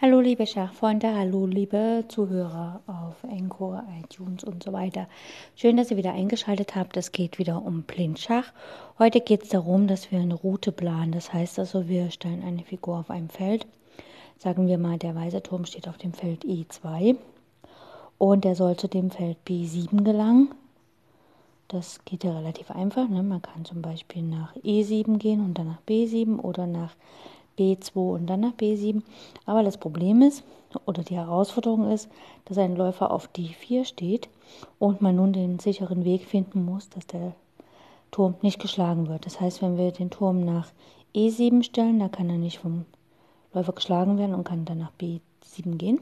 Hallo liebe Schachfreunde, hallo liebe Zuhörer auf Encore, iTunes und so weiter. Schön, dass ihr wieder eingeschaltet habt. Es geht wieder um Blindschach. Heute geht es darum, dass wir eine Route planen. Das heißt also, wir stellen eine Figur auf einem Feld. Sagen wir mal, der weiße Turm steht auf dem Feld E2 und er soll zu dem Feld B7 gelangen. Das geht ja relativ einfach. Ne? Man kann zum Beispiel nach E7 gehen und dann nach B7 oder nach B2 und dann nach B7. Aber das Problem ist, oder die Herausforderung ist, dass ein Läufer auf D4 steht und man nun den sicheren Weg finden muss, dass der Turm nicht geschlagen wird. Das heißt, wenn wir den Turm nach E7 stellen, da kann er nicht vom Läufer geschlagen werden und kann dann nach B7 gehen.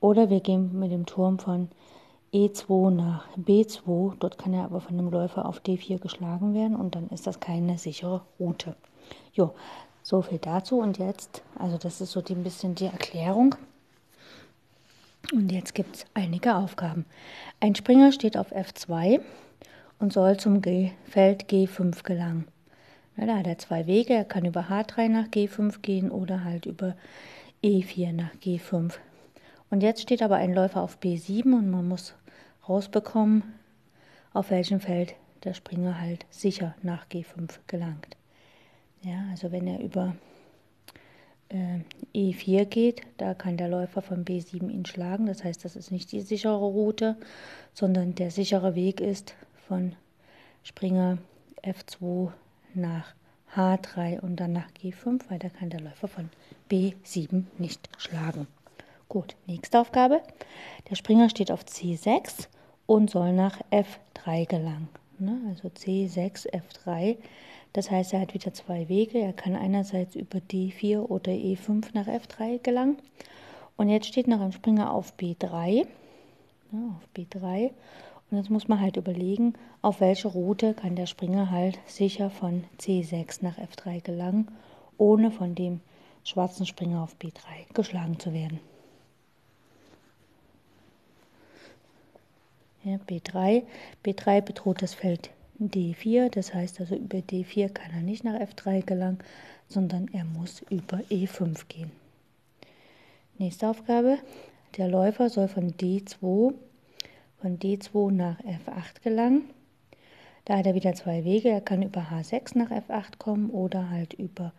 Oder wir gehen mit dem Turm von E2 nach B2, dort kann er aber von dem Läufer auf D4 geschlagen werden und dann ist das keine sichere Route. Jo, so viel dazu und jetzt, also das ist so ein bisschen die Erklärung. Und jetzt gibt es einige Aufgaben. Ein Springer steht auf F2 und soll zum G Feld G5 gelangen. Na, da hat er zwei Wege. Er kann über H3 nach G5 gehen oder halt über E4 nach G5. Und jetzt steht aber ein Läufer auf B7 und man muss rausbekommen, auf welchem Feld der Springer halt sicher nach G5 gelangt. Ja, also wenn er über äh, E4 geht, da kann der Läufer von B7 ihn schlagen. Das heißt, das ist nicht die sichere Route, sondern der sichere Weg ist von Springer F2 nach H3 und dann nach G5, weil da kann der Läufer von B7 nicht schlagen. Gut, nächste Aufgabe. Der Springer steht auf C6 und soll nach F3 gelangen. Ne? Also C6, F3 das heißt, er hat wieder zwei Wege. Er kann einerseits über D4 oder E5 nach F3 gelangen. Und jetzt steht noch ein Springer auf B3. Ja, auf B3. Und jetzt muss man halt überlegen, auf welche Route kann der Springer halt sicher von C6 nach F3 gelangen, ohne von dem schwarzen Springer auf B3 geschlagen zu werden. Ja, B3. B3 bedroht das Feld D4. Das heißt also, über D4 kann er nicht nach F3 gelangen, sondern er muss über E5 gehen. Nächste Aufgabe. Der Läufer soll von D2, von D2 nach F8 gelangen. Da hat er wieder zwei Wege. Er kann über H6 nach F8 kommen oder halt über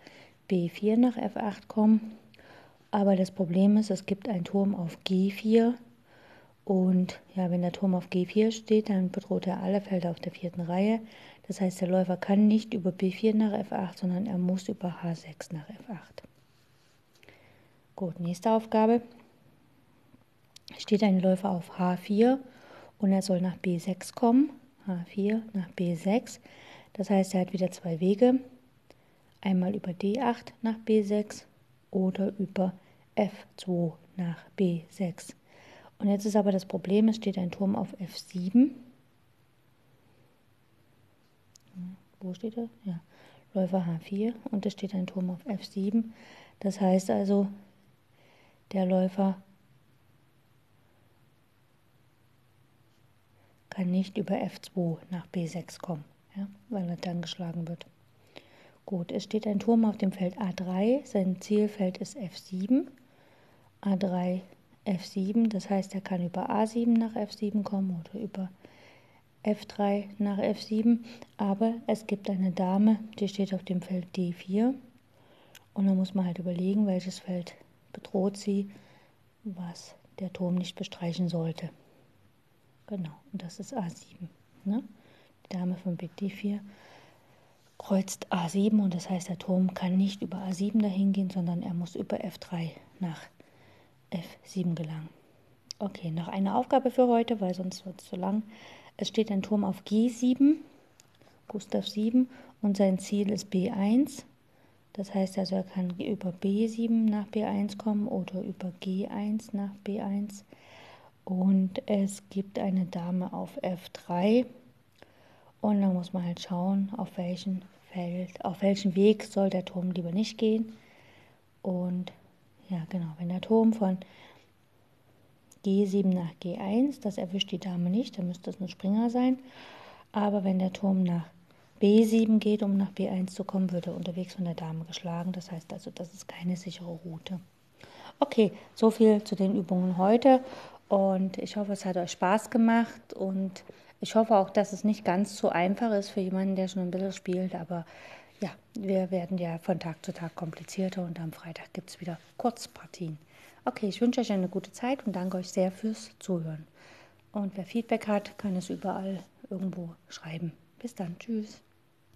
B4 nach F8 kommen. Aber das Problem ist, es gibt einen Turm auf G4 und ja, wenn der Turm auf G4 steht, dann bedroht er alle Felder auf der vierten Reihe. Das heißt, der Läufer kann nicht über B4 nach F8, sondern er muss über H6 nach F8. Gut, nächste Aufgabe. Steht ein Läufer auf H4 und er soll nach B6 kommen. H4 nach B6. Das heißt, er hat wieder zwei Wege. Einmal über D8 nach B6 oder über F2 nach B6. Und jetzt ist aber das Problem, es steht ein Turm auf F7. Wo steht er? Ja, Läufer H4 und es steht ein Turm auf F7. Das heißt also, der Läufer kann nicht über F2 nach B6 kommen, ja, weil er dann geschlagen wird. Gut, es steht ein Turm auf dem Feld A3, sein Zielfeld ist F7. A3 F7, das heißt, er kann über A7 nach F7 kommen oder über F3 nach F7, aber es gibt eine Dame, die steht auf dem Feld D4 und da muss man halt überlegen, welches Feld bedroht sie, was der Turm nicht bestreichen sollte. Genau, und das ist A7. Ne? Die Dame von Big D4 kreuzt A7 und das heißt, der Turm kann nicht über A7 dahin gehen, sondern er muss über F3 nach F7. F7 gelangen. Okay, noch eine Aufgabe für heute, weil sonst wird es zu lang. Es steht ein Turm auf G7, Gustav 7, und sein Ziel ist B1. Das heißt also, er kann über B7 nach B1 kommen oder über G1 nach B1. Und es gibt eine Dame auf F3. Und dann muss man halt schauen, auf welchen Feld, auf welchen Weg soll der Turm lieber nicht gehen. Ja, genau. Wenn der Turm von G7 nach G1, das erwischt die Dame nicht, dann müsste es ein Springer sein. Aber wenn der Turm nach B7 geht, um nach B1 zu kommen, wird er unterwegs von der Dame geschlagen. Das heißt also, das ist keine sichere Route. Okay, so viel zu den Übungen heute und ich hoffe, es hat euch Spaß gemacht und ich hoffe auch, dass es nicht ganz so einfach ist für jemanden, der schon ein bisschen spielt, aber ja, wir werden ja von Tag zu Tag komplizierter und am Freitag gibt es wieder Kurzpartien. Okay, ich wünsche euch eine gute Zeit und danke euch sehr fürs Zuhören. Und wer Feedback hat, kann es überall irgendwo schreiben. Bis dann, tschüss.